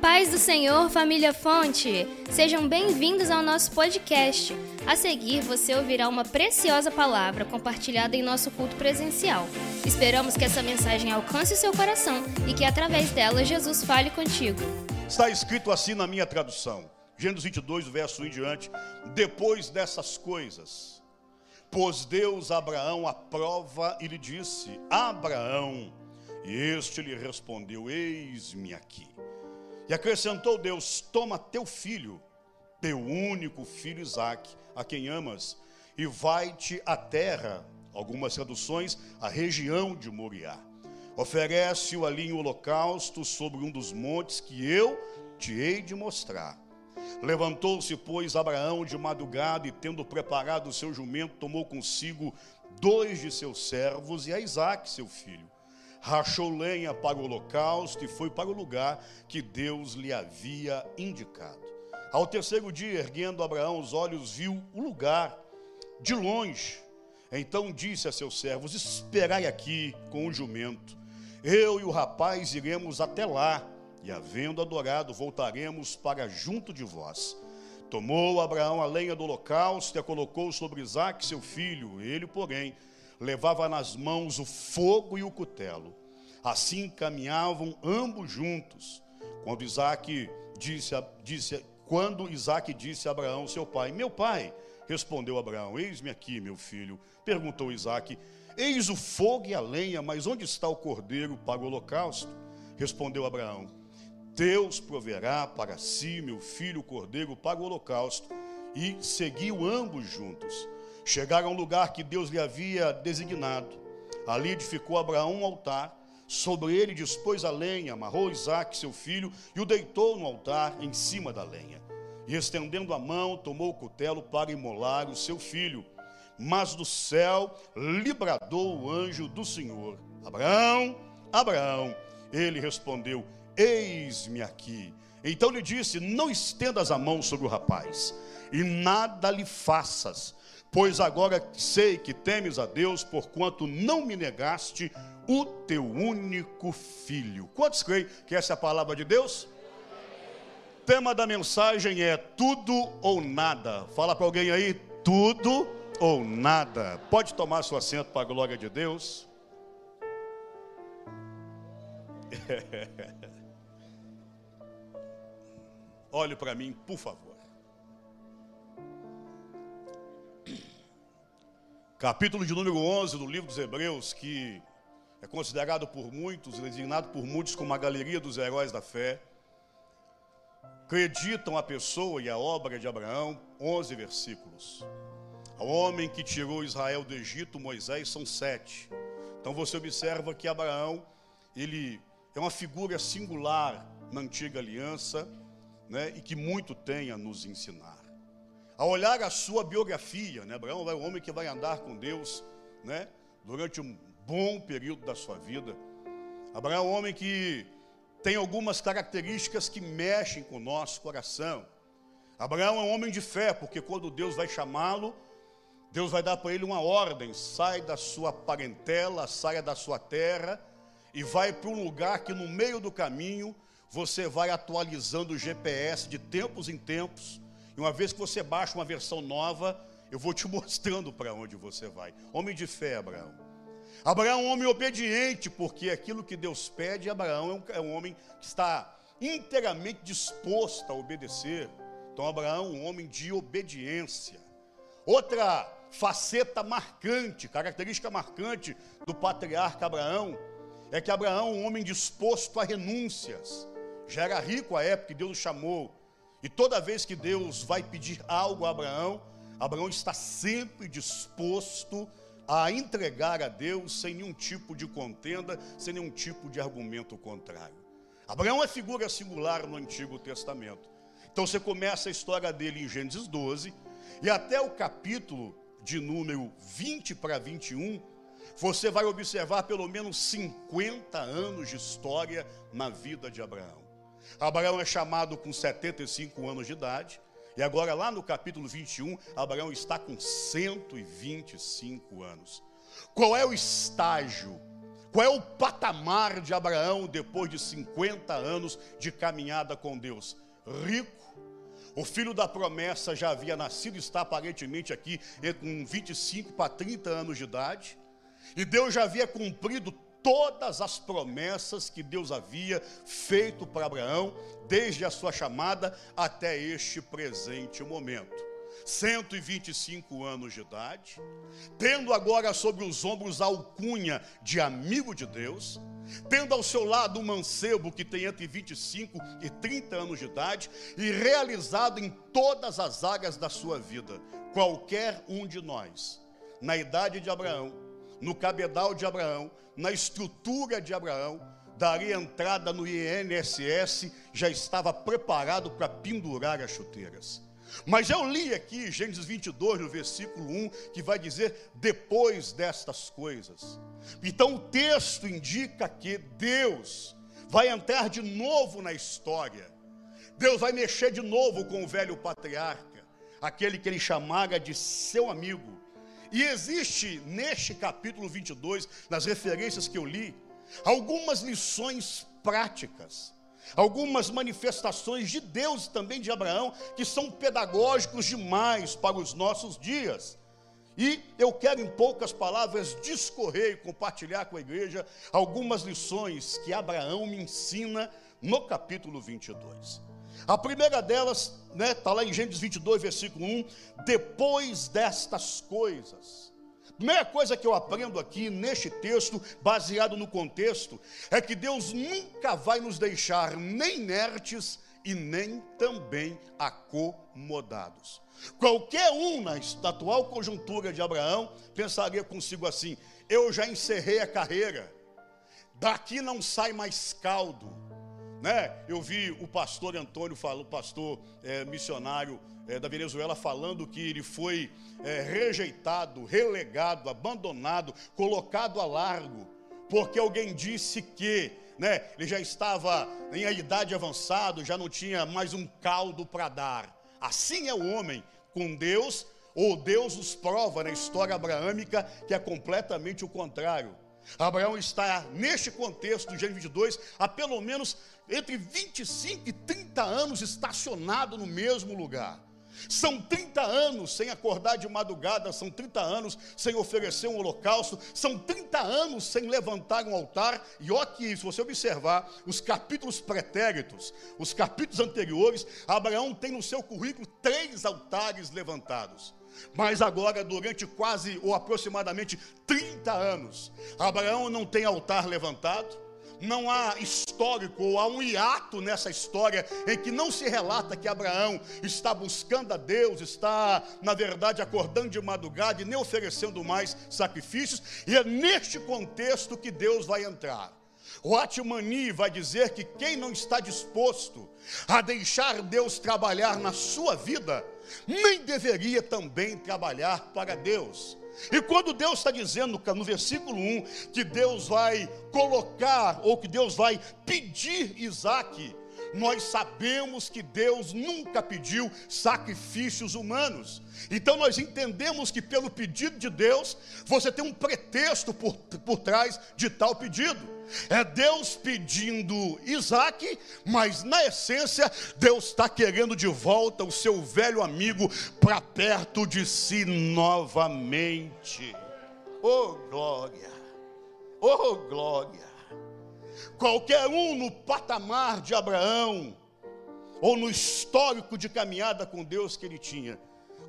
paz do Senhor, família Fonte! Sejam bem-vindos ao nosso podcast. A seguir, você ouvirá uma preciosa palavra compartilhada em nosso culto presencial. Esperamos que essa mensagem alcance o seu coração e que, através dela, Jesus fale contigo. Está escrito assim na minha tradução, Gênesis 22, verso 1 em diante. Depois dessas coisas, pôs Deus Abraão à prova e lhe disse: Abraão. E este lhe respondeu: Eis-me aqui. E acrescentou Deus: Toma teu filho, teu único filho Isaque, a quem amas, e vai-te à terra, algumas traduções, a região de Moriá. Oferece-o ali em holocausto sobre um dos montes que eu te hei de mostrar. Levantou-se, pois, Abraão de madrugada e, tendo preparado o seu jumento, tomou consigo dois de seus servos e a Isaque, seu filho rachou lenha para o holocausto e foi para o lugar que Deus lhe havia indicado. Ao terceiro dia, erguendo Abraão os olhos, viu o lugar de longe. Então disse a seus servos: Esperai aqui com o jumento. Eu e o rapaz iremos até lá, e havendo adorado, voltaremos para junto de vós. Tomou Abraão a lenha do holocausto e a colocou sobre Isaque, seu filho. Ele, porém, levava nas mãos o fogo e o cutelo. Assim caminhavam ambos juntos. Quando Isaac disse, disse, quando Isaac disse a Abraão, seu pai, meu pai, respondeu Abraão, eis-me aqui, meu filho. Perguntou Isaac, eis o fogo e a lenha, mas onde está o cordeiro para o holocausto? Respondeu Abraão, Deus proverá para si, meu filho, o cordeiro para o holocausto. E seguiu ambos juntos. Chegaram ao lugar que Deus lhe havia designado. Ali edificou Abraão um altar. Sobre ele dispôs a lenha, amarrou Isaac, seu filho, e o deitou no altar em cima da lenha. E estendendo a mão, tomou o cutelo para imolar o seu filho. Mas do céu lhe bradou o anjo do Senhor: Abraão, Abraão. Ele respondeu: Eis-me aqui. Então lhe disse: Não estendas a mão sobre o rapaz, e nada lhe faças Pois agora sei que temes a Deus, porquanto não me negaste o teu único filho. Quantos creem que essa é a palavra de Deus? Tema da mensagem é tudo ou nada. Fala para alguém aí, tudo ou nada. Pode tomar seu assento para a glória de Deus. Olhe para mim, por favor. Capítulo de número 11 do livro dos Hebreus, que é considerado por muitos, designado por muitos como a galeria dos heróis da fé, acreditam a pessoa e a obra de Abraão, 11 versículos. Ao homem que tirou Israel do Egito, Moisés, são sete. Então você observa que Abraão, ele é uma figura singular na antiga aliança, né, e que muito tem a nos ensinar. Ao olhar a sua biografia, né, Abraão é um homem que vai andar com Deus né, durante um bom período da sua vida. Abraão é um homem que tem algumas características que mexem com o nosso coração. Abraão é um homem de fé, porque quando Deus vai chamá-lo, Deus vai dar para ele uma ordem: sai da sua parentela, saia da sua terra e vai para um lugar que no meio do caminho você vai atualizando o GPS de tempos em tempos e uma vez que você baixa uma versão nova, eu vou te mostrando para onde você vai. Homem de fé, Abraão. Abraão é um homem obediente, porque aquilo que Deus pede, Abraão é um, é um homem que está inteiramente disposto a obedecer. Então, Abraão é um homem de obediência. Outra faceta marcante, característica marcante do patriarca Abraão, é que Abraão é um homem disposto a renúncias. Já era rico à época que Deus o chamou e toda vez que Deus vai pedir algo a Abraão, Abraão está sempre disposto a entregar a Deus sem nenhum tipo de contenda, sem nenhum tipo de argumento contrário. Abraão é figura singular no Antigo Testamento. Então você começa a história dele em Gênesis 12, e até o capítulo de número 20 para 21, você vai observar pelo menos 50 anos de história na vida de Abraão. Abraão é chamado com 75 anos de idade. E agora, lá no capítulo 21, Abraão está com 125 anos. Qual é o estágio? Qual é o patamar de Abraão depois de 50 anos de caminhada com Deus? Rico, o filho da promessa já havia nascido, está aparentemente aqui com 25 para 30 anos de idade, e Deus já havia cumprido todas as promessas que Deus havia feito para Abraão, desde a sua chamada até este presente momento. 125 anos de idade, tendo agora sobre os ombros a alcunha de amigo de Deus, tendo ao seu lado um mancebo que tem entre 25 e 30 anos de idade e realizado em todas as áreas da sua vida. Qualquer um de nós, na idade de Abraão, no cabedal de Abraão, na estrutura de Abraão, daria entrada no INSS, já estava preparado para pendurar as chuteiras. Mas eu li aqui Gênesis 22, no versículo 1, que vai dizer depois destas coisas. Então o texto indica que Deus vai entrar de novo na história. Deus vai mexer de novo com o velho patriarca, aquele que ele chamara de seu amigo. E existe neste capítulo 22, nas referências que eu li, algumas lições práticas algumas manifestações de Deus e também de Abraão, que são pedagógicos demais para os nossos dias. E eu quero, em poucas palavras, discorrer e compartilhar com a igreja algumas lições que Abraão me ensina no capítulo 22. A primeira delas, está né, tá lá em Gênesis 22, versículo 1: depois destas coisas. Primeira coisa que eu aprendo aqui neste texto, baseado no contexto, é que Deus nunca vai nos deixar nem inertes e nem também acomodados. Qualquer um na atual conjuntura de Abraão pensaria consigo assim: eu já encerrei a carreira, daqui não sai mais caldo. Né? Eu vi o pastor Antônio, o pastor é, missionário é, da Venezuela falando que ele foi é, rejeitado, relegado, abandonado, colocado a largo, porque alguém disse que né, ele já estava em idade avançada, já não tinha mais um caldo para dar. Assim é o homem com Deus, ou Deus os prova na história abraâmica que é completamente o contrário. Abraão está neste contexto do Gênesis 22 há pelo menos entre 25 e 30 anos estacionado no mesmo lugar. São 30 anos sem acordar de madrugada, são 30 anos sem oferecer um holocausto, são 30 anos sem levantar um altar. E olha que, se você observar os capítulos pretéritos, os capítulos anteriores, Abraão tem no seu currículo três altares levantados. Mas agora, durante quase ou aproximadamente 30 anos, Abraão não tem altar levantado não há histórico ou há um hiato nessa história em que não se relata que Abraão está buscando a Deus, está, na verdade, acordando de madrugada e nem oferecendo mais sacrifícios, e é neste contexto que Deus vai entrar. O Atmani vai dizer que quem não está disposto a deixar Deus trabalhar na sua vida, nem deveria também trabalhar para Deus. E quando Deus está dizendo no versículo 1 que Deus vai colocar, ou que Deus vai pedir Isaac, nós sabemos que Deus nunca pediu sacrifícios humanos. Então nós entendemos que pelo pedido de Deus, você tem um pretexto por, por trás de tal pedido. É Deus pedindo Isaac, mas na essência, Deus está querendo de volta o seu velho amigo para perto de si novamente. Oh glória! Oh glória! Qualquer um no patamar de Abraão, ou no histórico de caminhada com Deus que ele tinha,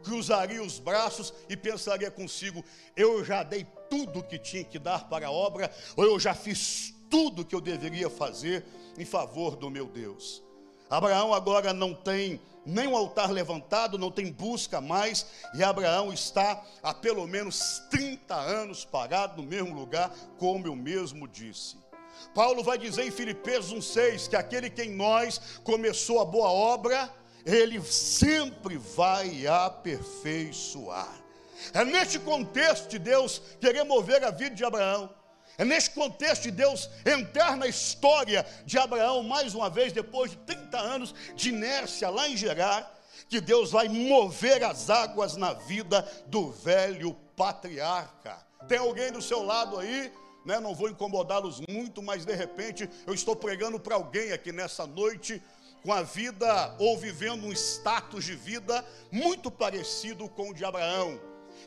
cruzaria os braços e pensaria consigo: eu já dei tudo que tinha que dar para a obra, ou eu já fiz tudo que eu deveria fazer em favor do meu Deus. Abraão agora não tem nem um altar levantado, não tem busca mais, e Abraão está há pelo menos 30 anos parado no mesmo lugar, como eu mesmo disse. Paulo vai dizer em Filipenses 1,6 que aquele que em nós começou a boa obra, ele sempre vai aperfeiçoar. É neste contexto de Deus querer mover a vida de Abraão. É neste contexto de Deus entrar na história de Abraão, mais uma vez, depois de 30 anos de inércia lá em Gerar, que Deus vai mover as águas na vida do velho patriarca. Tem alguém do seu lado aí? Né? não vou incomodá-los muito, mas de repente eu estou pregando para alguém aqui nessa noite com a vida ou vivendo um status de vida muito parecido com o de Abraão.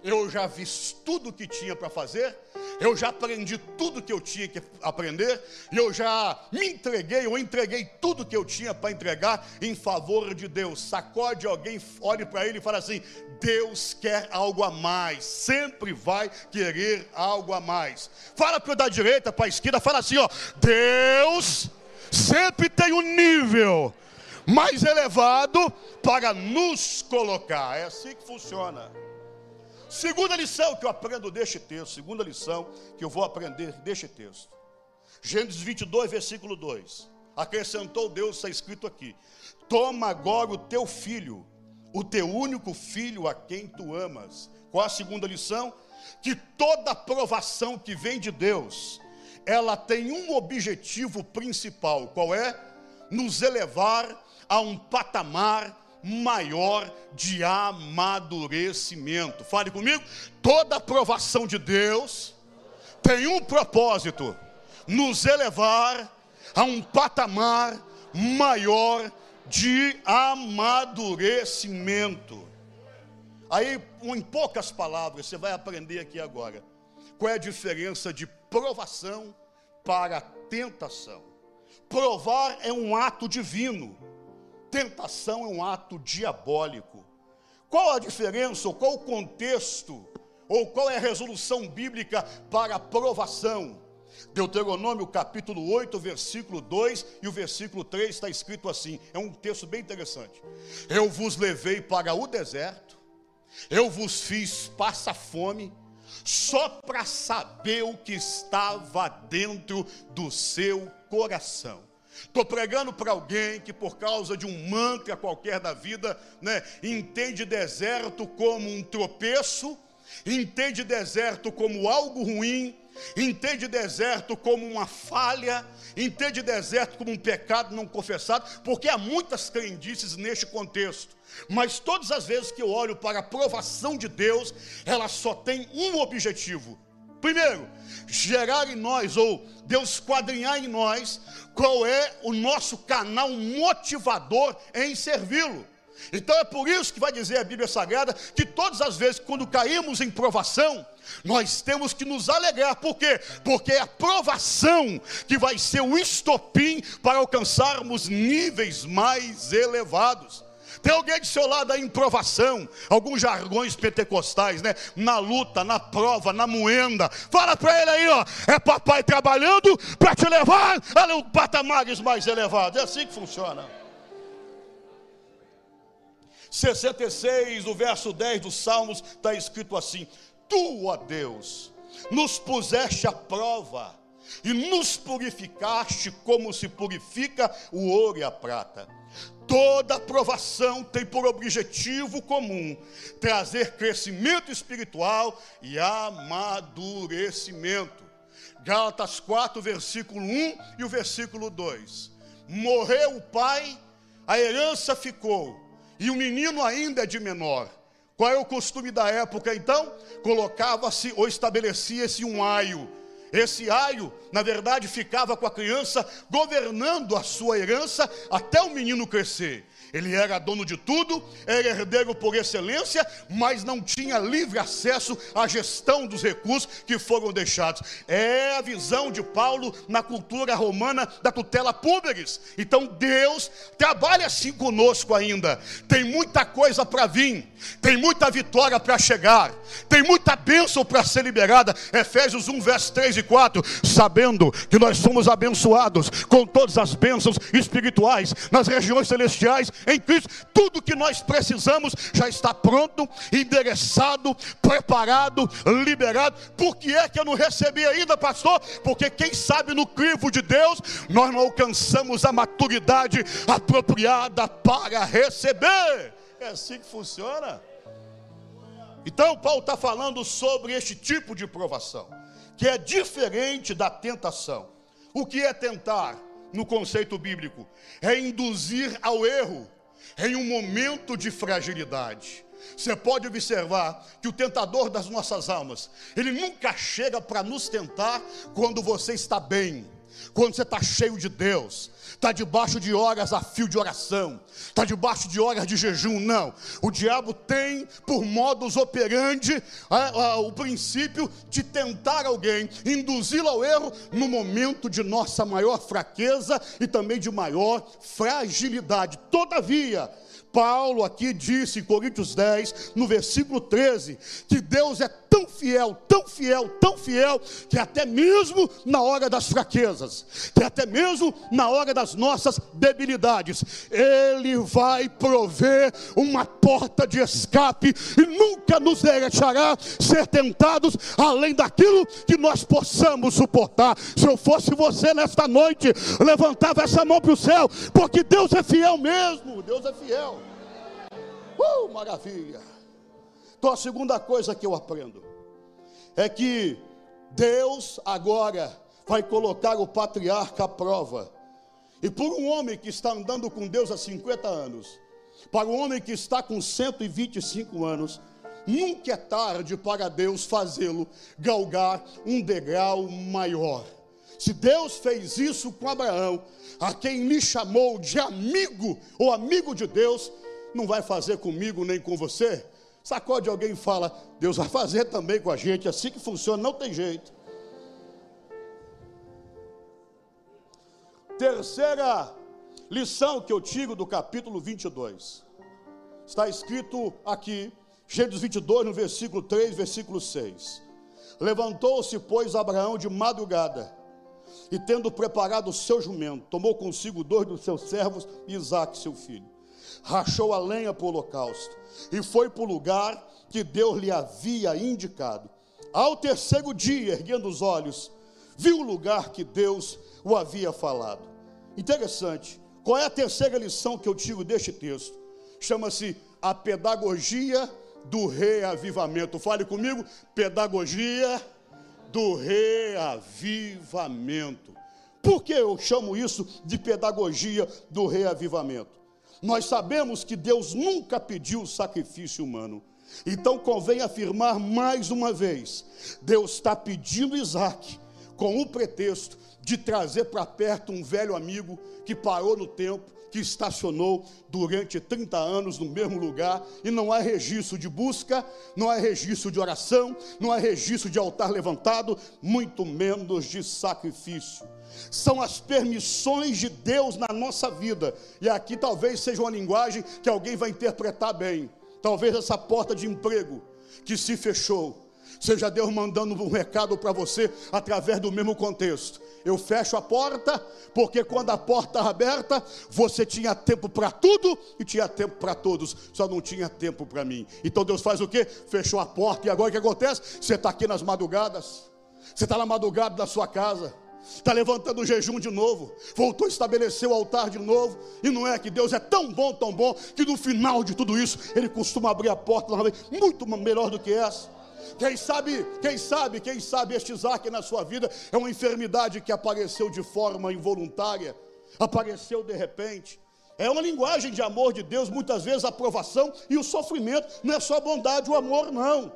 Eu já fiz tudo o que tinha para fazer, eu já aprendi tudo que eu tinha que aprender, eu já me entreguei, eu entreguei tudo que eu tinha para entregar em favor de Deus. Sacode alguém, olhe para ele e fala assim: Deus quer algo a mais, sempre vai querer algo a mais. Fala para o da direita, para a esquerda, fala assim: ó, Deus sempre tem um nível mais elevado para nos colocar. É assim que funciona. Segunda lição que eu aprendo deste texto, segunda lição que eu vou aprender deste texto. Gênesis 22, versículo 2. Acrescentou Deus, está escrito aqui: Toma agora o teu filho, o teu único filho a quem tu amas. Qual a segunda lição? Que toda aprovação que vem de Deus, ela tem um objetivo principal, qual é? Nos elevar a um patamar maior de amadurecimento. Fale comigo. Toda aprovação de Deus tem um propósito: nos elevar a um patamar maior de amadurecimento. Aí, em poucas palavras, você vai aprender aqui agora qual é a diferença de provação para tentação. Provar é um ato divino tentação é um ato diabólico. Qual a diferença, ou qual o contexto, ou qual é a resolução bíblica para a provação? Deuteronômio capítulo 8, versículo 2 e o versículo 3 está escrito assim: é um texto bem interessante. Eu vos levei para o deserto, eu vos fiz passar fome, só para saber o que estava dentro do seu coração. Estou pregando para alguém que, por causa de um mantra qualquer da vida, né, entende deserto como um tropeço, entende deserto como algo ruim, entende deserto como uma falha, entende deserto como um pecado não confessado, porque há muitas crendices neste contexto. Mas todas as vezes que eu olho para a aprovação de Deus, ela só tem um objetivo: Primeiro, gerar em nós, ou Deus quadrinhar em nós, qual é o nosso canal motivador em servi-lo. Então é por isso que vai dizer a Bíblia Sagrada que todas as vezes quando caímos em provação, nós temos que nos alegrar. Por quê? Porque é a provação que vai ser o estopim para alcançarmos níveis mais elevados. Tem alguém do seu lado aí em provação, alguns jargões pentecostais, né? Na luta, na prova, na moenda. Fala para ele aí, ó. É papai trabalhando para te levar a patamares mais elevados. É assim que funciona. 66, o verso 10 dos Salmos, está escrito assim: Tu, ó Deus, nos puseste à prova e nos purificaste como se purifica o ouro e a prata Toda aprovação tem por objetivo comum trazer crescimento espiritual e amadurecimento. Gálatas 4, versículo 1 e o versículo 2. Morreu o pai, a herança ficou, e o menino ainda é de menor. Qual é o costume da época então? Colocava-se ou estabelecia-se um aio esse aio, na verdade, ficava com a criança governando a sua herança até o menino crescer. Ele era dono de tudo, era herdeiro por excelência, mas não tinha livre acesso à gestão dos recursos que foram deixados. É a visão de Paulo na cultura romana da tutela públicas. Então Deus trabalha assim conosco ainda. Tem muita coisa para vir, tem muita vitória para chegar, tem muita bênção para ser liberada. Efésios 1, verso 3 e 4. Sabendo que nós somos abençoados com todas as bênçãos espirituais nas regiões celestiais em Cristo, tudo que nós precisamos já está pronto, endereçado, preparado, liberado. Por que é que eu não recebi ainda, pastor? Porque quem sabe no crivo de Deus, nós não alcançamos a maturidade apropriada para receber. É assim que funciona. Então, Paulo está falando sobre este tipo de provação, que é diferente da tentação. O que é tentar, no conceito bíblico? É induzir ao erro em um momento de fragilidade. Você pode observar que o tentador das nossas almas, ele nunca chega para nos tentar quando você está bem, quando você está cheio de Deus, está debaixo de horas a fio de oração, está debaixo de horas de jejum, não. O diabo tem por modus operandi o princípio de tentar alguém, induzi-lo ao erro no momento de nossa maior fraqueza e também de maior fragilidade. Todavia, Paulo aqui disse em Coríntios 10, no versículo 13, que Deus é tão fiel, tão fiel, tão fiel, que até mesmo na hora das fraquezas, que até mesmo na hora nossas debilidades, Ele vai prover uma porta de escape e nunca nos deixará ser tentados além daquilo que nós possamos suportar. Se eu fosse você nesta noite, levantava essa mão para o céu, porque Deus é fiel mesmo, Deus é fiel. Uh, maravilha. Então a segunda coisa que eu aprendo é que Deus agora vai colocar o patriarca à prova. E por um homem que está andando com Deus há 50 anos, para um homem que está com 125 anos, nunca é tarde para Deus fazê-lo galgar um degrau maior. Se Deus fez isso com Abraão, a quem me chamou de amigo ou amigo de Deus, não vai fazer comigo nem com você? Sacode alguém e fala: Deus vai fazer também com a gente, assim que funciona, não tem jeito. Terceira lição que eu tiro do capítulo 22. Está escrito aqui, Gênesis 22, no versículo 3, versículo 6. Levantou-se, pois, Abraão de madrugada, e tendo preparado o seu jumento, tomou consigo dois dos seus servos e Isaque, seu filho rachou a lenha para o holocausto e foi para o lugar que Deus lhe havia indicado. Ao terceiro dia, erguendo os olhos, viu o lugar que Deus o havia falado. Interessante. Qual é a terceira lição que eu tiro deste texto? Chama-se a pedagogia do reavivamento. Fale comigo, pedagogia do reavivamento. Por que eu chamo isso de pedagogia do reavivamento? Nós sabemos que Deus nunca pediu sacrifício humano. Então convém afirmar mais uma vez: Deus está pedindo Isaac com o pretexto de trazer para perto um velho amigo que parou no tempo, que estacionou durante 30 anos no mesmo lugar, e não há registro de busca, não há registro de oração, não há registro de altar levantado, muito menos de sacrifício são as permissões de Deus na nossa vida. E aqui talvez seja uma linguagem que alguém vai interpretar bem. Talvez essa porta de emprego que se fechou, seja Deus mandando um recado para você através do mesmo contexto. Eu fecho a porta, porque quando a porta é aberta, você tinha tempo para tudo e tinha tempo para todos, só não tinha tempo para mim. Então Deus faz o que? Fechou a porta, e agora o que acontece? Você está aqui nas madrugadas, você está na madrugada da sua casa está levantando o jejum de novo, voltou a estabelecer o altar de novo, e não é que Deus é tão bom, tão bom, que no final de tudo isso, Ele costuma abrir a porta muito melhor do que essa. Quem sabe, quem sabe, quem sabe este Isaac na sua vida é uma enfermidade que apareceu de forma involuntária, apareceu de repente. É uma linguagem de amor de Deus, muitas vezes a aprovação e o sofrimento, não é só bondade, o amor não.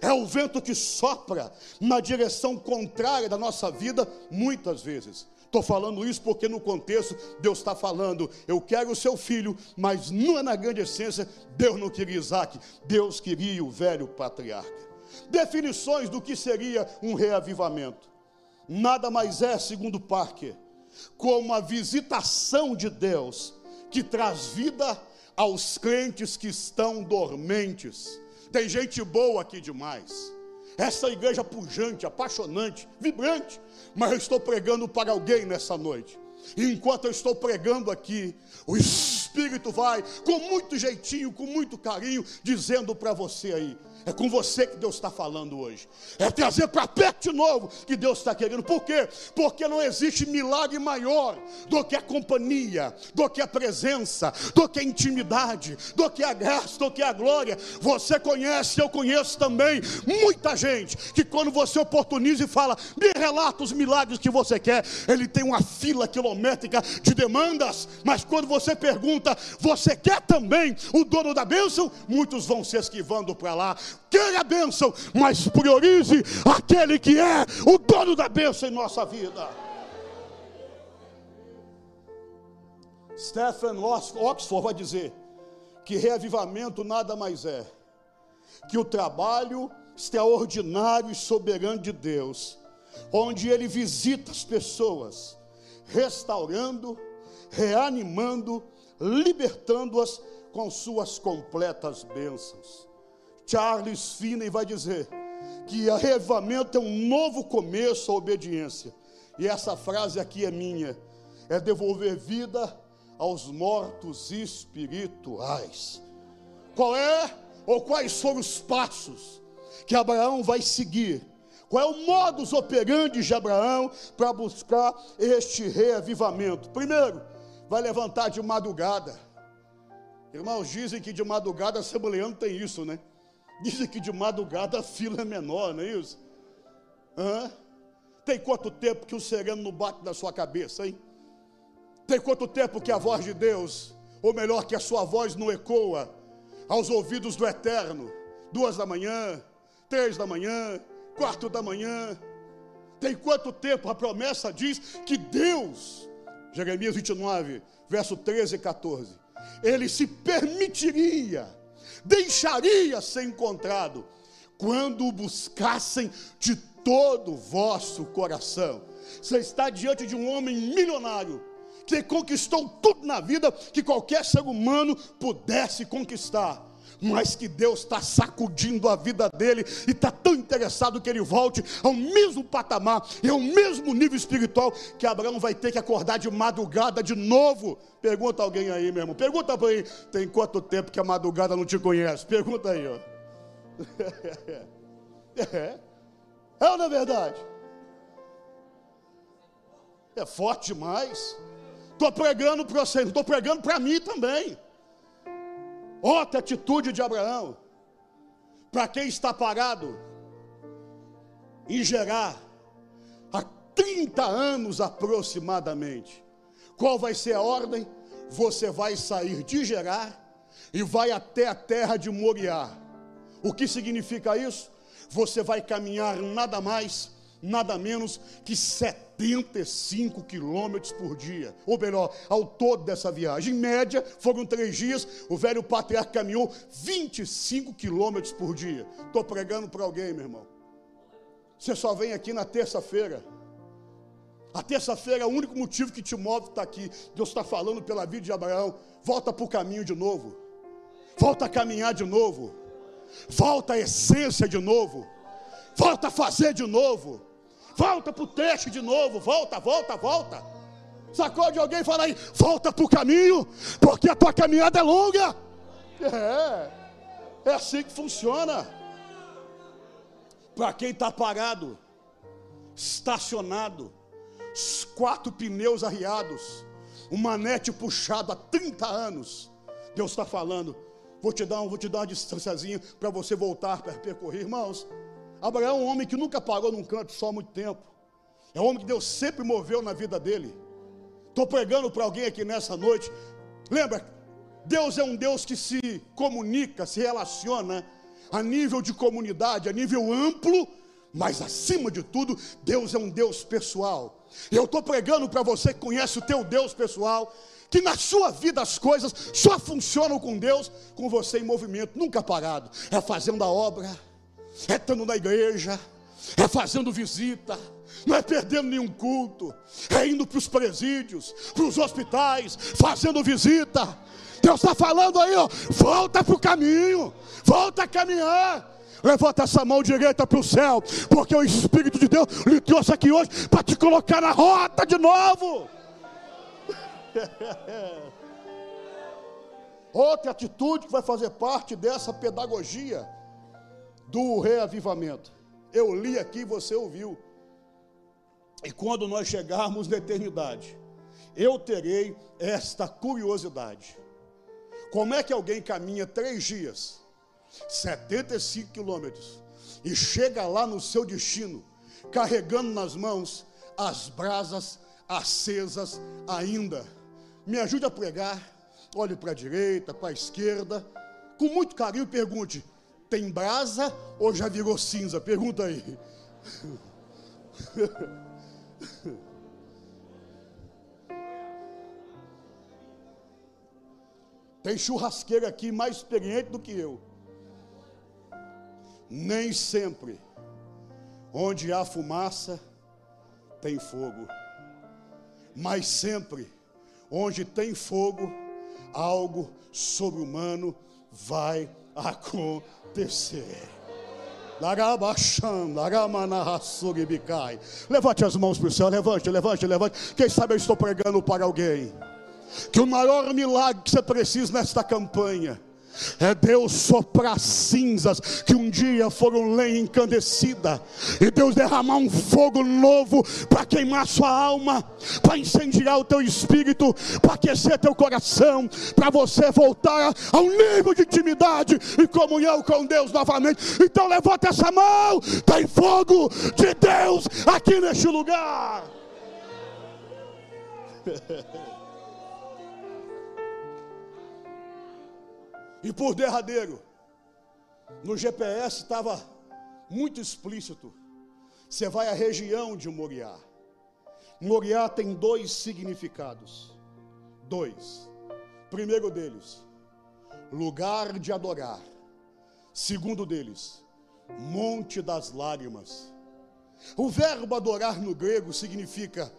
É o vento que sopra na direção contrária da nossa vida, muitas vezes. Estou falando isso porque no contexto Deus está falando, eu quero o seu filho, mas não é na grande essência, Deus não queria Isaac, Deus queria o velho patriarca. Definições do que seria um reavivamento. Nada mais é, segundo Parker, como a visitação de Deus que traz vida aos crentes que estão dormentes tem gente boa aqui demais. Essa igreja pujante, apaixonante, vibrante. Mas eu estou pregando para alguém nessa noite. E enquanto eu estou pregando aqui, o Espírito vai, com muito jeitinho, com muito carinho, dizendo para você aí: é com você que Deus está falando hoje. É trazer para perto de novo que Deus está querendo. Por quê? Porque não existe milagre maior do que a companhia, do que a presença, do que a intimidade, do que a graça, do que a glória. Você conhece, eu conheço também muita gente que quando você oportuniza e fala, me relata os milagres que você quer, ele tem uma fila quilométrica de demandas, mas quando você pergunta, você quer também o dono da bênção? Muitos vão se esquivando para lá. Quer a bênção, mas priorize aquele que é o dono da bênção em nossa vida. Stephen Oxford vai dizer que reavivamento nada mais é que o trabalho extraordinário e soberano de Deus, onde Ele visita as pessoas, restaurando, reanimando, libertando-as com suas completas bênçãos. Charles Finney vai dizer que arrevamento é um novo começo à obediência. E essa frase aqui é minha: é devolver vida aos mortos espirituais. Qual é ou quais foram os passos que Abraão vai seguir? Qual é o modus operandi de Abraão para buscar este reavivamento? Primeiro, vai levantar de madrugada. Irmãos, dizem que de madrugada a Assembleia tem isso, né? Dizem que de madrugada a fila é menor, não é isso? Hã? Tem quanto tempo que o sereno não bate na sua cabeça, hein? Tem quanto tempo que a voz de Deus, ou melhor, que a sua voz não ecoa aos ouvidos do eterno? Duas da manhã, três da manhã, quatro da manhã. Tem quanto tempo a promessa diz que Deus, Jeremias 29, verso 13 e 14, ele se permitiria, deixaria ser encontrado quando o buscassem de todo o vosso coração. Você está diante de um homem milionário que conquistou tudo na vida que qualquer ser humano pudesse conquistar. Mas que Deus está sacudindo a vida dele e está tão interessado que ele volte ao mesmo patamar e ao mesmo nível espiritual que Abraão vai ter que acordar de madrugada de novo. Pergunta alguém aí, meu irmão. Pergunta para aí, tem quanto tempo que a madrugada não te conhece? Pergunta aí, ó. É, é ou não é verdade? É forte demais. Estou pregando para você, estou pregando para mim também. Outra atitude de Abraão. Para quem está parado em gerar há 30 anos aproximadamente. Qual vai ser a ordem? Você vai sair de Gerar e vai até a terra de Moriá. O que significa isso? Você vai caminhar nada mais, nada menos que 70 75 quilômetros por dia, ou melhor, ao todo dessa viagem. Em média, foram três dias, o velho patriarca caminhou 25 quilômetros por dia. Estou pregando para alguém, meu irmão. Você só vem aqui na terça-feira. A terça-feira é o único motivo que te move estar aqui. Deus está falando pela vida de Abraão. Volta para o caminho de novo. Volta a caminhar de novo. Volta a essência de novo. Volta a fazer de novo volta para o teste de novo, volta, volta, volta. Sacode alguém e fala aí, volta para o caminho, porque a tua caminhada é longa. É, é assim que funciona. Para quem está parado, estacionado, os quatro pneus arriados, um manete puxado há 30 anos, Deus está falando, vou te dar, vou te dar uma distânciazinha para você voltar para percorrer, irmãos. Abraão é um homem que nunca parou num canto só há muito tempo. É um homem que Deus sempre moveu na vida dele. Estou pregando para alguém aqui nessa noite. Lembra, Deus é um Deus que se comunica, se relaciona a nível de comunidade, a nível amplo, mas acima de tudo, Deus é um Deus pessoal. Eu estou pregando para você que conhece o teu Deus pessoal, que na sua vida as coisas só funcionam com Deus, com você em movimento, nunca parado. É fazendo a obra, é estando na igreja, é fazendo visita, não é perdendo nenhum culto, é indo para os presídios, para os hospitais, fazendo visita. Deus está falando aí, ó, volta para o caminho, volta a caminhar. Levanta essa mão direita para o céu, porque o Espírito de Deus lhe trouxe aqui hoje para te colocar na rota de novo. Outra atitude que vai fazer parte dessa pedagogia do reavivamento. Eu li aqui, você ouviu. E quando nós chegarmos na eternidade, eu terei esta curiosidade. Como é que alguém caminha três dias, 75 quilômetros, e chega lá no seu destino, carregando nas mãos as brasas acesas ainda. Me ajude a pregar. Olhe para a direita, para a esquerda. Com muito carinho, pergunte: tem brasa ou já virou cinza? Pergunta aí. Tem churrasqueiro aqui mais experiente do que eu. Nem sempre, onde há fumaça, tem fogo. Mas sempre, onde tem fogo, algo sobre-humano vai acontecer. Levante as mãos para o céu, levante, levante, levante. Quem sabe eu estou pregando para alguém. Que o maior milagre que você precisa nesta campanha é Deus soprar cinzas que um dia foram lenha encandecida, e Deus derramar um fogo novo para queimar sua alma, para incendiar o teu espírito, para aquecer teu coração, para você voltar a um nível de intimidade e comunhão com Deus novamente. Então levanta essa mão, tem fogo de Deus aqui neste lugar. E por derradeiro, no GPS estava muito explícito. Você vai à região de Moriá. Moriá tem dois significados. Dois. Primeiro deles, lugar de adorar. Segundo deles, monte das lágrimas. O verbo adorar no grego significa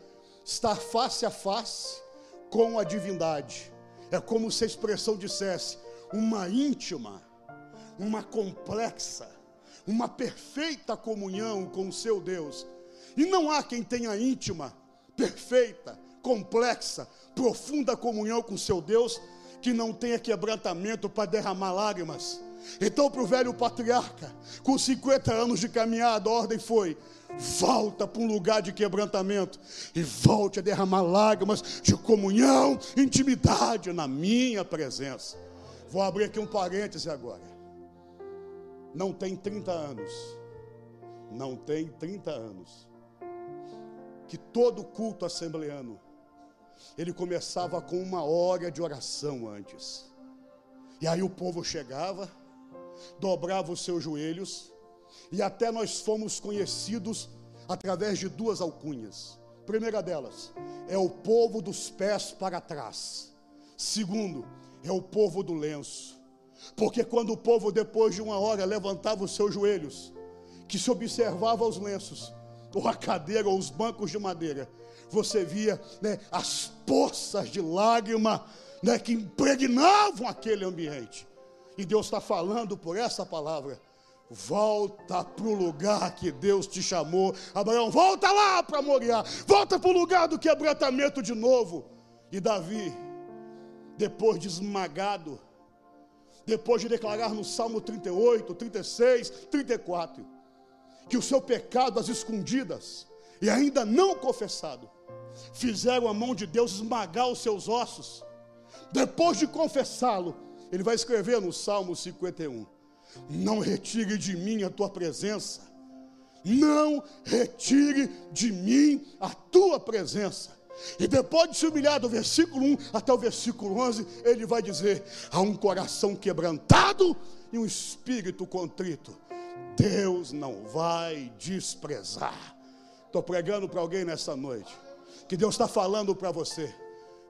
estar face a face com a divindade. É como se a expressão dissesse: uma íntima, uma complexa, uma perfeita comunhão com o seu Deus. E não há quem tenha íntima, perfeita, complexa, profunda comunhão com o seu Deus que não tenha quebrantamento para derramar lágrimas. Então, para o velho patriarca, com 50 anos de caminhada, a ordem foi: volta para um lugar de quebrantamento e volte a derramar lágrimas de comunhão, intimidade na minha presença. Vou abrir aqui um parêntese agora. Não tem 30 anos. Não tem 30 anos. Que todo culto assembleano ele começava com uma hora de oração antes. E aí o povo chegava, dobrava os seus joelhos, e até nós fomos conhecidos através de duas alcunhas. Primeira delas é o povo dos pés para trás. Segundo, é o povo do lenço. Porque quando o povo, depois de uma hora, levantava os seus joelhos, que se observava os lenços, ou a cadeira, ou os bancos de madeira, você via né, as poças de lágrima né, que impregnavam aquele ambiente. E Deus está falando por essa palavra. Volta para o lugar que Deus te chamou. Abraão, volta lá para Moriá. Volta para o lugar do quebrantamento de novo. E Davi, depois de esmagado, depois de declarar no Salmo 38, 36, 34, que o seu pecado às escondidas e ainda não confessado, fizeram a mão de Deus esmagar os seus ossos. Depois de confessá-lo, ele vai escrever no Salmo 51: Não retire de mim a tua presença, não retire de mim a tua presença. E depois de se humilhar do versículo 1 até o versículo 11, ele vai dizer: há um coração quebrantado e um espírito contrito. Deus não vai desprezar. Estou pregando para alguém nessa noite. Que Deus está falando para você.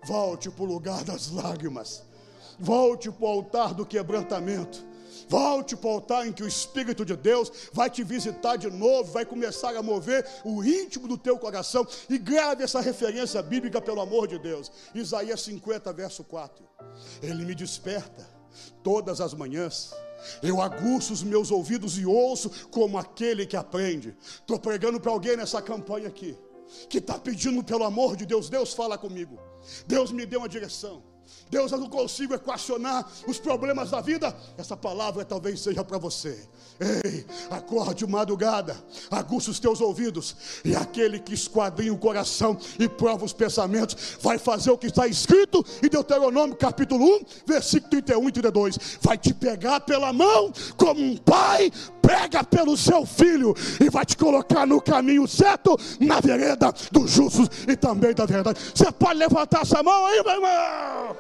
Volte para o lugar das lágrimas. Volte para o altar do quebrantamento. Volte para o altar em que o Espírito de Deus vai te visitar de novo, vai começar a mover o íntimo do teu coração. E grave essa referência bíblica, pelo amor de Deus. Isaías 50, verso 4. Ele me desperta todas as manhãs. Eu aguço os meus ouvidos e ouço como aquele que aprende. Estou pregando para alguém nessa campanha aqui, que está pedindo pelo amor de Deus. Deus fala comigo. Deus me deu uma direção. Deus, eu não consigo equacionar os problemas da vida. Essa palavra talvez seja para você. Ei, acorde madrugada, aguça os teus ouvidos, e aquele que esquadrinha o coração e prova os pensamentos, vai fazer o que está escrito em Deuteronômio capítulo 1, versículo 31 e 32. Vai te pegar pela mão como um pai pega pelo seu filho e vai te colocar no caminho certo, na vereda dos justos e também da verdade. Você pode levantar essa mão aí, meu irmão?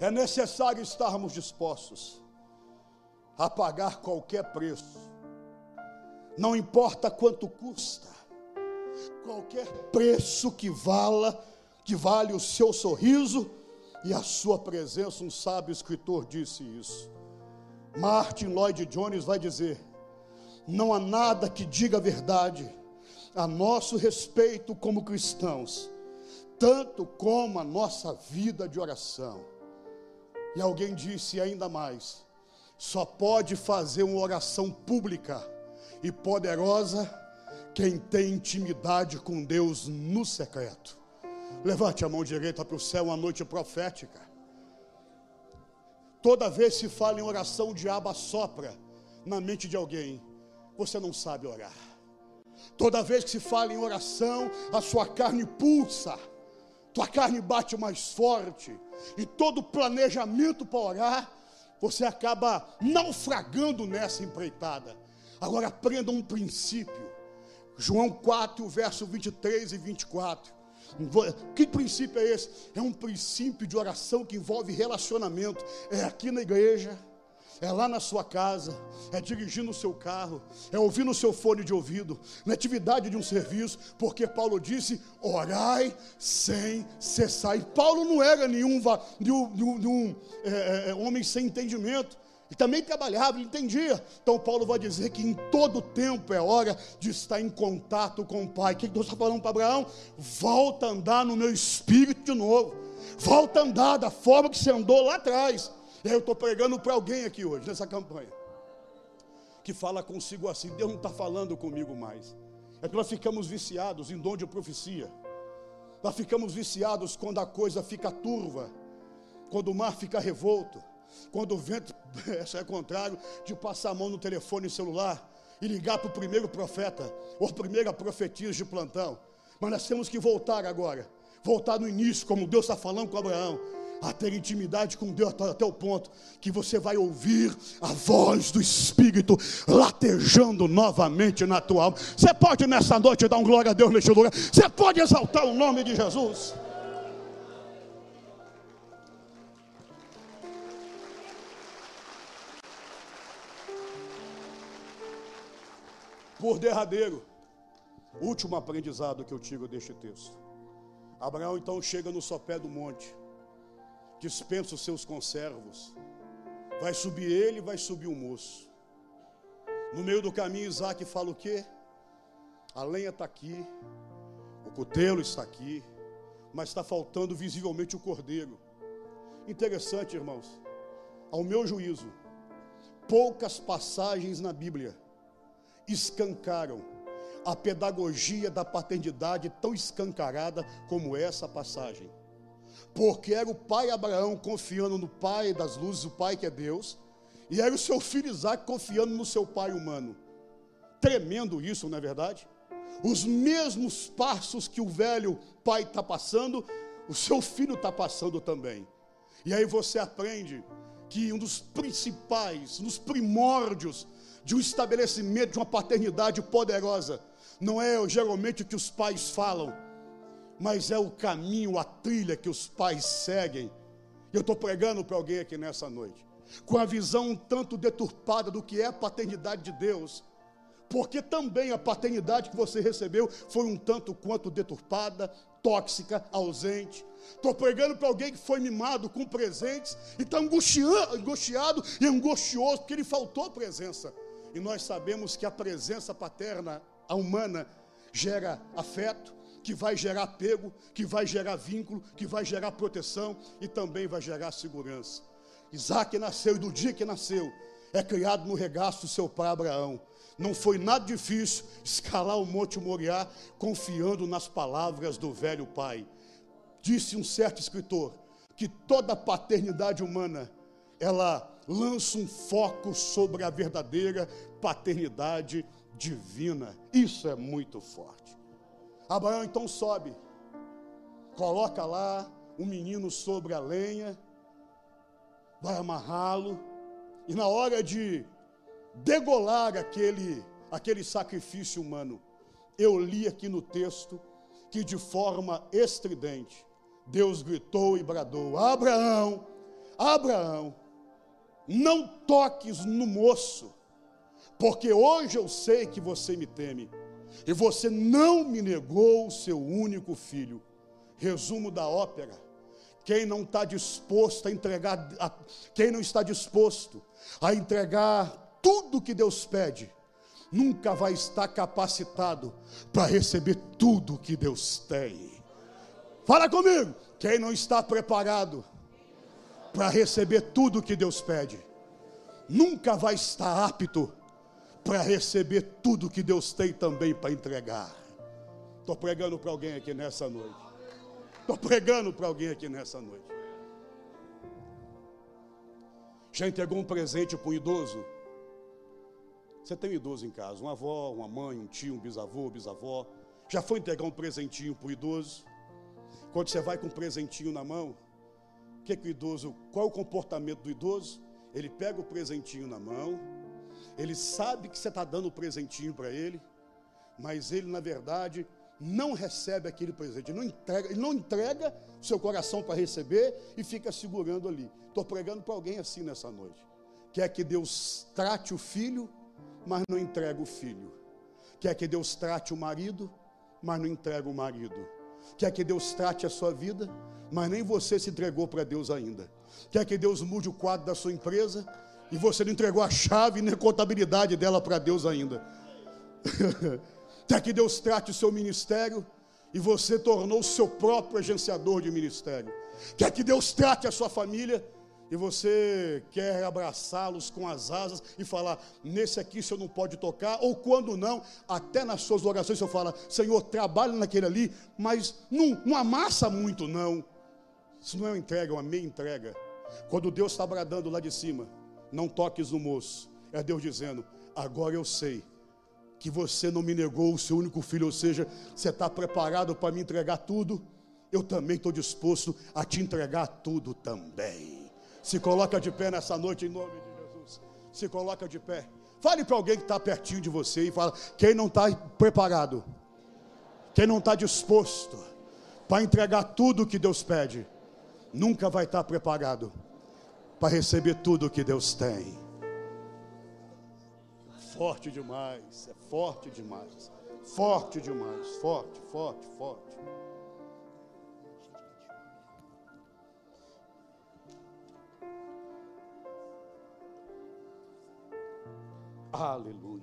É necessário estarmos dispostos a pagar qualquer preço, não importa quanto custa, qualquer preço que vala, que vale o seu sorriso e a sua presença. Um sábio escritor disse isso. Martin Lloyd Jones vai dizer: não há nada que diga a verdade a nosso respeito como cristãos, tanto como a nossa vida de oração. E alguém disse ainda mais: só pode fazer uma oração pública e poderosa quem tem intimidade com Deus no secreto. Levante a mão direita para o céu, uma noite profética. Toda vez que se fala em oração, o diabo assopra na mente de alguém. Você não sabe orar. Toda vez que se fala em oração, a sua carne pulsa, tua carne bate mais forte, e todo planejamento para orar, você acaba naufragando nessa empreitada. Agora aprenda um princípio. João 4, verso 23 e 24. Que princípio é esse? É um princípio de oração que envolve relacionamento. É aqui na igreja, é lá na sua casa, é dirigindo o seu carro, é ouvindo o seu fone de ouvido, na atividade de um serviço, porque Paulo disse: orai sem cessar. E Paulo não era nenhum, é, é, é, homem sem entendimento. E também trabalhava, ele entendia. Então Paulo vai dizer que em todo tempo é hora de estar em contato com o Pai. O que Deus está falando para Abraão? Volta a andar no meu espírito de novo. Volta a andar da forma que você andou lá atrás. Aí eu estou pregando para alguém aqui hoje, nessa campanha. Que fala consigo assim, Deus não está falando comigo mais. É que nós ficamos viciados em dom de profecia. Nós ficamos viciados quando a coisa fica turva. Quando o mar fica revolto quando o vento, é contrário, de passar a mão no telefone celular e ligar para o primeiro profeta, ou primeira profetisa de plantão. Mas nós temos que voltar agora, voltar no início, como Deus está falando com Abraão, a ter intimidade com Deus até o ponto que você vai ouvir a voz do Espírito latejando novamente na tua alma. Você pode nessa noite dar um glória a Deus neste lugar, você pode exaltar o nome de Jesus. Por derradeiro, último aprendizado que eu tiro deste texto. Abraão então chega no sopé do monte, dispensa os seus conservos, vai subir ele, vai subir o moço. No meio do caminho, Isaac fala o quê? A lenha está aqui, o cutelo está aqui, mas está faltando visivelmente o cordeiro. Interessante, irmãos, ao meu juízo, poucas passagens na Bíblia escancaram a pedagogia da paternidade tão escancarada como essa passagem. Porque era o pai Abraão confiando no pai das luzes, o pai que é Deus, e era o seu filho Isaac confiando no seu pai humano. Tremendo isso, não é verdade? Os mesmos passos que o velho pai está passando, o seu filho está passando também. E aí você aprende que um dos principais, um dos primórdios de um estabelecimento de uma paternidade poderosa. Não é geralmente o que os pais falam, mas é o caminho, a trilha que os pais seguem. Eu estou pregando para alguém aqui nessa noite, com a visão um tanto deturpada do que é a paternidade de Deus, porque também a paternidade que você recebeu foi um tanto quanto deturpada, tóxica, ausente. Estou pregando para alguém que foi mimado com presentes e está angustiado e angustioso porque lhe faltou presença. E nós sabemos que a presença paterna, a humana, gera afeto, que vai gerar apego, que vai gerar vínculo, que vai gerar proteção e também vai gerar segurança. Isaac nasceu e do dia que nasceu, é criado no regaço do seu pai Abraão. Não foi nada difícil escalar o Monte Moriá confiando nas palavras do velho pai. Disse um certo escritor que toda paternidade humana ela lança um foco sobre a verdadeira paternidade divina. Isso é muito forte. Abraão então sobe, coloca lá o menino sobre a lenha, vai amarrá-lo, E na hora de degolar aquele, aquele sacrifício humano, eu li aqui no texto que de forma estridente, Deus gritou e bradou: Abraão, Abraão, não toques no moço, porque hoje eu sei que você me teme, e você não me negou o seu único filho. Resumo da ópera: quem não está disposto a entregar, a, quem não está disposto a entregar tudo que Deus pede, nunca vai estar capacitado para receber tudo que Deus tem. Fala comigo, quem não está preparado para receber tudo que Deus pede, nunca vai estar apto para receber tudo que Deus tem também para entregar. Estou pregando para alguém aqui nessa noite. Estou pregando para alguém aqui nessa noite. Já entregou um presente para um idoso? Você tem um idoso em casa, uma avó, uma mãe, um tio, um bisavô, bisavó. Já foi entregar um presentinho para o idoso? Quando você vai com um presentinho na mão, que, que o idoso, qual o comportamento do idoso? Ele pega o presentinho na mão, ele sabe que você está dando o presentinho para ele, mas ele, na verdade, não recebe aquele presente, ele não entrega, ele não entrega seu coração para receber e fica segurando ali. Estou pregando para alguém assim nessa noite. Quer que Deus trate o filho, mas não entrega o filho. Quer que Deus trate o marido, mas não entrega o marido. Quer que Deus trate a sua vida, mas nem você se entregou para Deus ainda. Quer que Deus mude o quadro da sua empresa e você não entregou a chave nem a contabilidade dela para Deus ainda. Quer que Deus trate o seu ministério e você tornou o seu próprio agenciador de ministério. Quer que Deus trate a sua família e você quer abraçá-los com as asas e falar: nesse aqui o senhor não pode tocar, ou quando não, até nas suas orações o senhor fala: Senhor, trabalha naquele ali, mas não, não amassa muito, não. Isso não é uma entrega, é uma meia entrega. Quando Deus está bradando lá de cima, não toques no moço, é Deus dizendo: agora eu sei que você não me negou o seu único filho, ou seja, você está preparado para me entregar tudo, eu também estou disposto a te entregar tudo também. Se coloca de pé nessa noite em nome de Jesus. Se coloca de pé. Fale para alguém que está pertinho de você e fala: quem não está preparado, quem não está disposto para entregar tudo que Deus pede, nunca vai estar tá preparado para receber tudo que Deus tem forte demais, é forte demais, forte demais, forte, forte, forte. Aleluia.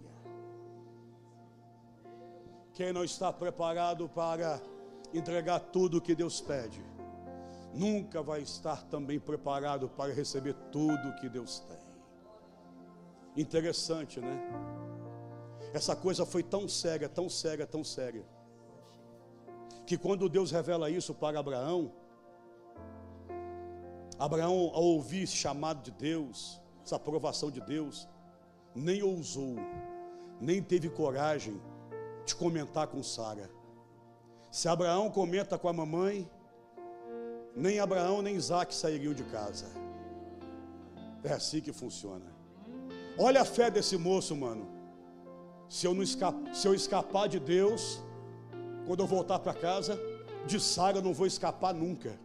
Quem não está preparado para entregar tudo que Deus pede, nunca vai estar também preparado para receber tudo que Deus tem. Interessante, né? Essa coisa foi tão séria, tão séria, tão séria, que quando Deus revela isso para Abraão, Abraão, ao ouvir esse chamado de Deus, essa aprovação de Deus, nem ousou, nem teve coragem de comentar com Sara. Se Abraão comenta com a mamãe, nem Abraão nem Isaac sairiam de casa. É assim que funciona. Olha a fé desse moço, mano. Se eu, não escapa, se eu escapar de Deus, quando eu voltar para casa, de Sara eu não vou escapar nunca.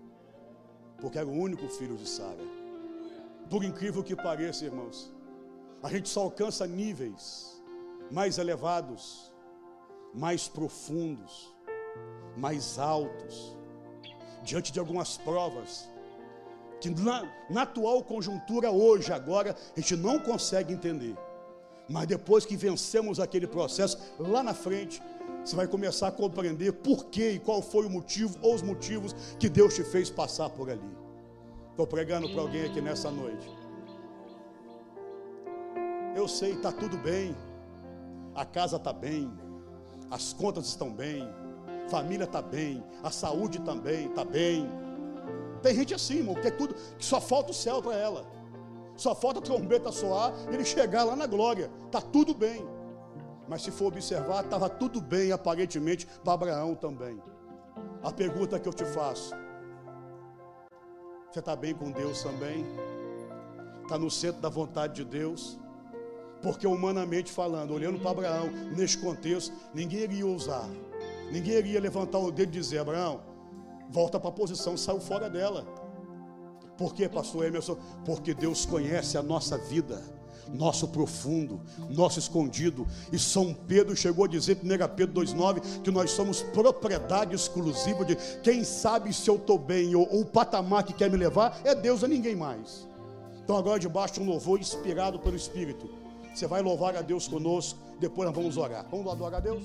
Porque era o único filho de Sara. Por incrível que pareça, irmãos, a gente só alcança níveis mais elevados, mais profundos, mais altos, diante de algumas provas, que na, na atual conjuntura hoje, agora, a gente não consegue entender. Mas depois que vencemos aquele processo, lá na frente, você vai começar a compreender por que e qual foi o motivo ou os motivos que Deus te fez passar por ali. Estou pregando para alguém aqui nessa noite. Eu sei, está tudo bem, a casa está bem, as contas estão bem, família está bem, a saúde também está bem tem gente assim, irmão, que é tudo, que só falta o céu para ela. Só falta a trombeta soar ele chegar lá na glória. Está tudo bem. Mas se for observar, estava tudo bem aparentemente para Abraão também. A pergunta que eu te faço: você está bem com Deus também? está no centro da vontade de Deus. Porque humanamente falando, olhando para Abraão, neste contexto, ninguém iria ousar, ninguém iria levantar o dedo e dizer: Abraão, volta para a posição, saiu fora dela. Por quê, pastor Emerson? Porque Deus conhece a nossa vida, nosso profundo, nosso escondido. E São Pedro chegou a dizer, 1 Pedro 2,9, que nós somos propriedade exclusiva de quem sabe se eu estou bem, ou, ou o patamar que quer me levar é Deus, é ninguém mais. Então agora debaixo de um louvor inspirado pelo Espírito. Você vai louvar a Deus conosco, depois nós vamos orar. Vamos adorar a Deus?